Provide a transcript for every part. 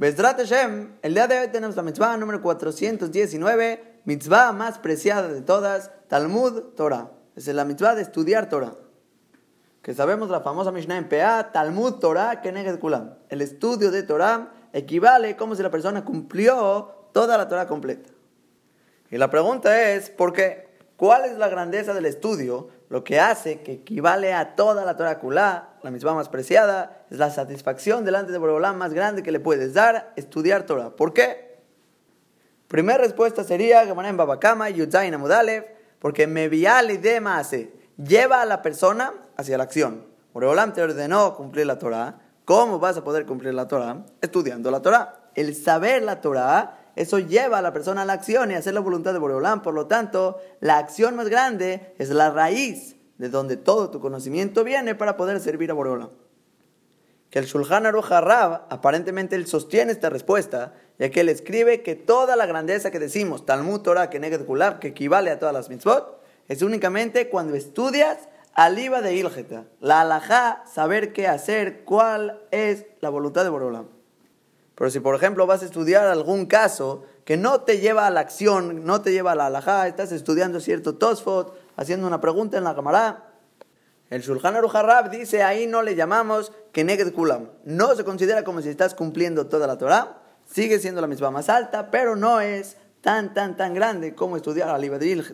Besdrat Hashem, el día de hoy tenemos la mitzvah número 419, mitzvah más preciada de todas, Talmud Torah. Es la mitzvah de estudiar Torah. Que sabemos la famosa Mishnah en PA, Talmud Torah Keneged Kulam. El estudio de Torah equivale como si la persona cumplió toda la Torah completa. Y la pregunta es, ¿por qué? ¿Cuál es la grandeza del estudio? Lo que hace que equivale a toda la Torah Kulá, la misma más preciada, es la satisfacción delante de Borobolán más grande que le puedes dar, estudiar Torah. ¿Por qué? Primera respuesta sería, en Babakama, Yudzain Amudalev, porque me viale de hace, lleva a la persona hacia la acción. Borobolán te ordenó cumplir la Torah. ¿Cómo vas a poder cumplir la Torah? Estudiando la Torah. El saber la Torah eso lleva a la persona a la acción y a hacer la voluntad de Boreolán. Por lo tanto, la acción más grande es la raíz de donde todo tu conocimiento viene para poder servir a Boreolán. Que el Shulchan Aruch aparentemente él sostiene esta respuesta, ya que él escribe que toda la grandeza que decimos, Talmud Torah, que Neged Kulab, que equivale a todas las mitzvot, es únicamente cuando estudias aliva de Ilgeta, la alajá, saber qué hacer, cuál es la voluntad de Boreolán. Pero si, por ejemplo, vas a estudiar algún caso que no te lleva a la acción, no te lleva a la alajá, estás estudiando cierto tosfot, haciendo una pregunta en la cámara, el Shulchan Aruch dice ahí no le llamamos Keneged Kulam. No se considera como si estás cumpliendo toda la Torah, sigue siendo la misma más alta, pero no es tan, tan, tan grande como estudiar al de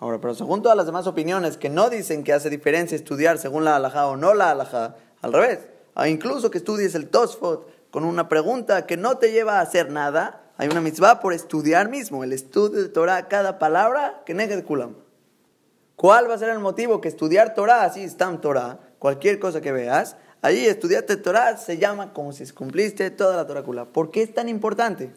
Ahora, pero según todas las demás opiniones que no dicen que hace diferencia estudiar según la alajá o no la alajá, al revés, incluso que estudies el Tosfot, con una pregunta que no te lleva a hacer nada, hay una mitzvah por estudiar mismo, el estudio de Torah, cada palabra que negue kulam. ¿Cuál va a ser el motivo que estudiar Torah, así está Torah, cualquier cosa que veas, allí estudiarte Torah se llama como si cumpliste toda la Torah kulam. ¿Por qué es tan importante?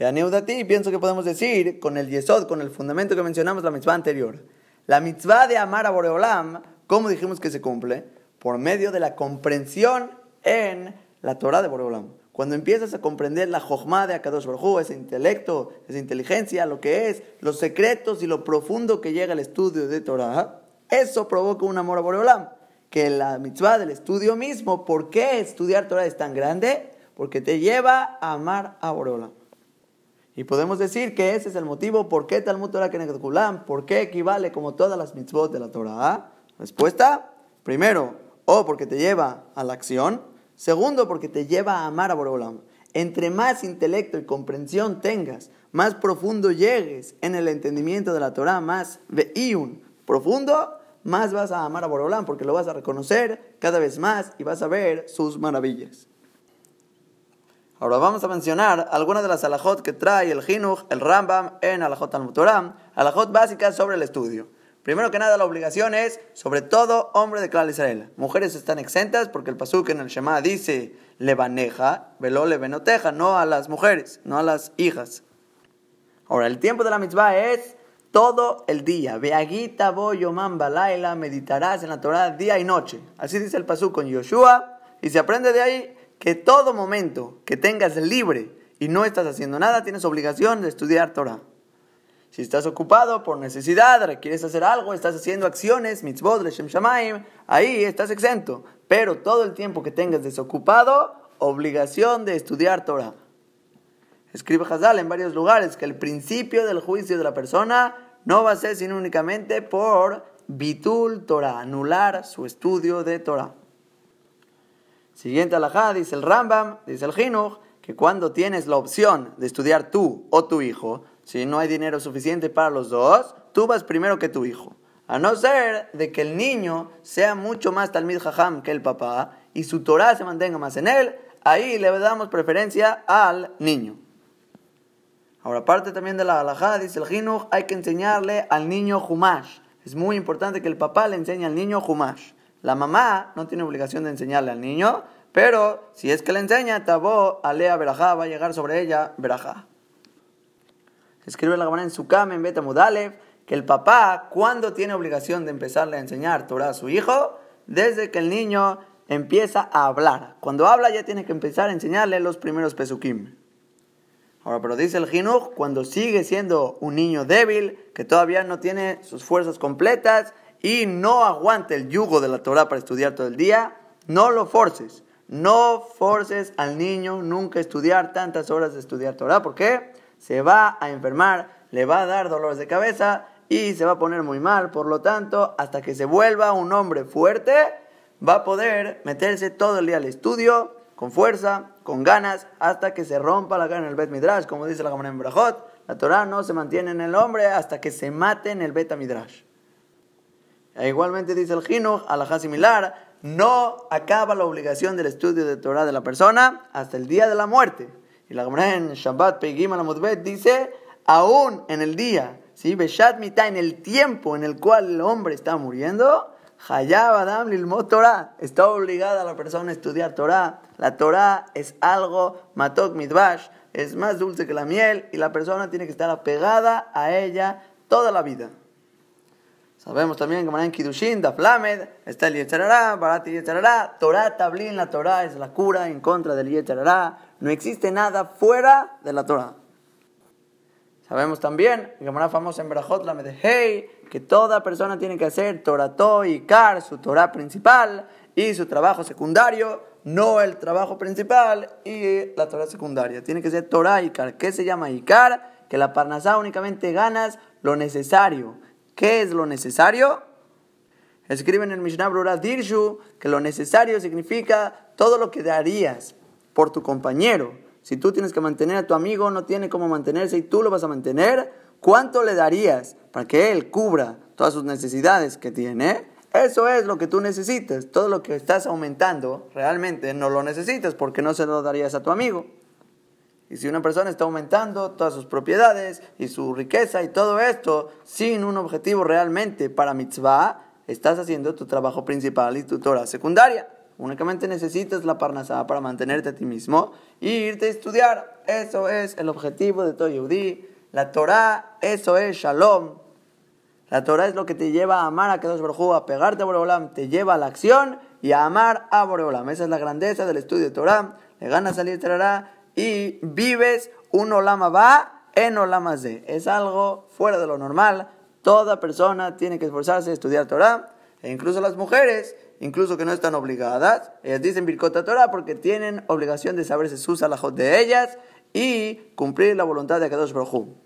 a ti pienso que podemos decir con el yesod, con el fundamento que mencionamos la mitzvah anterior. La mitzvah de amar a Boreolam, ¿cómo dijimos que se cumple? Por medio de la comprensión en la Torah de Boreolam. Cuando empiezas a comprender la Jochma de Akadosh Baruj ese intelecto, esa inteligencia, lo que es, los secretos y lo profundo que llega al estudio de Torah, eso provoca un amor a Boreolam. Que la mitzvah del estudio mismo, ¿por qué estudiar Torah es tan grande? Porque te lleva a amar a Boreolam. Y podemos decir que ese es el motivo por qué Talmud Torah Keneged Kulam, por qué equivale como todas las mitzvot de la Torah. Respuesta, primero, o porque te lleva a la acción, Segundo, porque te lleva a amar a Boreolam. Entre más intelecto y comprensión tengas, más profundo llegues en el entendimiento de la Torah, más ve'iun profundo, más vas a amar a Boreolam, porque lo vas a reconocer cada vez más y vas a ver sus maravillas. Ahora vamos a mencionar algunas de las alajot que trae el Jinuch, el Rambam en alajot al-Mutoram, alajot básicas sobre el estudio. Primero que nada, la obligación es sobre todo hombre de Clar Israel. Mujeres están exentas porque el pasuk en el Shema dice levaneja, velo levenoteja, no a las mujeres, no a las hijas. Ahora, el tiempo de la mitzvah es todo el día. Veagita boyoman balaila, meditarás en la Torah día y noche. Así dice el pasuk con Yoshua. Y se aprende de ahí que todo momento que tengas libre y no estás haciendo nada, tienes obligación de estudiar Torah. Si estás ocupado por necesidad, requieres hacer algo, estás haciendo acciones, mitzvot, leshem shamaim, ahí estás exento. Pero todo el tiempo que tengas desocupado, obligación de estudiar Torah. Escribe Hazal en varios lugares que el principio del juicio de la persona no va a ser sino únicamente por bitul Torah, anular su estudio de Torah. Siguiente alajá, dice el Rambam, dice el Jinuch, que cuando tienes la opción de estudiar tú o tu hijo, si no hay dinero suficiente para los dos, tú vas primero que tu hijo. A no ser de que el niño sea mucho más talmid jajam que el papá y su Torah se mantenga más en él, ahí le damos preferencia al niño. Ahora, aparte también de la halajá, dice el Jinuj, hay que enseñarle al niño Humash. Es muy importante que el papá le enseñe al niño Humash. La mamá no tiene obligación de enseñarle al niño, pero si es que le enseña, Tabó, Alea Berajá, va a llegar sobre ella Berajá. Escribe la Gemara en su en Beta Mudalev, que el papá, cuando tiene obligación de empezarle a enseñar Torah a su hijo, desde que el niño empieza a hablar. Cuando habla ya tiene que empezar a enseñarle los primeros pesukim. Ahora, pero dice el Jinuj, cuando sigue siendo un niño débil, que todavía no tiene sus fuerzas completas y no aguanta el yugo de la Torah para estudiar todo el día, no lo forces. no forces al niño nunca estudiar tantas horas de estudiar Torah, porque se va a enfermar, le va a dar dolores de cabeza y se va a poner muy mal. Por lo tanto, hasta que se vuelva un hombre fuerte, va a poder meterse todo el día al estudio, con fuerza, con ganas, hasta que se rompa la cara en el Bet Midrash, como dice la Gemara en Brajot. La Torah no se mantiene en el hombre hasta que se mate en el Bet Midrash. E igualmente dice el Jinuj, alajá similar, no acaba la obligación del estudio de Torah de la persona hasta el día de la muerte. Y la Gemara en Shabbat Peigim al dice, aún en el día, ¿sí? Beshat mitad, en el tiempo en el cual el hombre está muriendo, Hayab Adam Lilmot Torah, está obligada la persona a estudiar Torah. La Torah es algo, Matok Midbash, es más dulce que la miel y la persona tiene que estar apegada a ella toda la vida. Sabemos también que en Kidushin, Daflamed, está el Yetzarará, Barat y Torah Tablin, la Torah es la cura en contra del Yetzarará. No existe nada fuera de la Torah. Sabemos también, una famosa en Berajot, la hey, que toda persona tiene que hacer Torato y Kar, su Torah principal y su trabajo secundario, no el trabajo principal y la Torah secundaria. Tiene que ser Torah y Kar. ¿Qué se llama Ikar? Que la Parnasá únicamente ganas lo necesario ¿Qué es lo necesario? Escriben en el Mishnah Brura Dirshu que lo necesario significa todo lo que darías por tu compañero. Si tú tienes que mantener a tu amigo, no tiene cómo mantenerse y tú lo vas a mantener, ¿cuánto le darías para que él cubra todas sus necesidades que tiene? Eso es lo que tú necesitas. Todo lo que estás aumentando realmente no lo necesitas porque no se lo darías a tu amigo. Y si una persona está aumentando todas sus propiedades y su riqueza y todo esto sin un objetivo realmente para mitzvah, estás haciendo tu trabajo principal y tu Torah secundaria. Únicamente necesitas la parnasá para mantenerte a ti mismo y irte a estudiar. Eso es el objetivo de todo Yehudi. La Torah, eso es Shalom. La Torah es lo que te lleva a amar a Kadosh Baruj a pegarte a Boreolam, te lleva a la acción y a amar a Boreolam. Esa es la grandeza del estudio de Torah. Le ganas al Yetzirah y vives un olama va en olama ze. Es algo fuera de lo normal. Toda persona tiene que esforzarse a estudiar Torah, e incluso las mujeres, incluso que no están obligadas, ellas dicen Birkota Torah porque tienen obligación de saberse sus alajot de ellas y cumplir la voluntad de Kadosh Baruj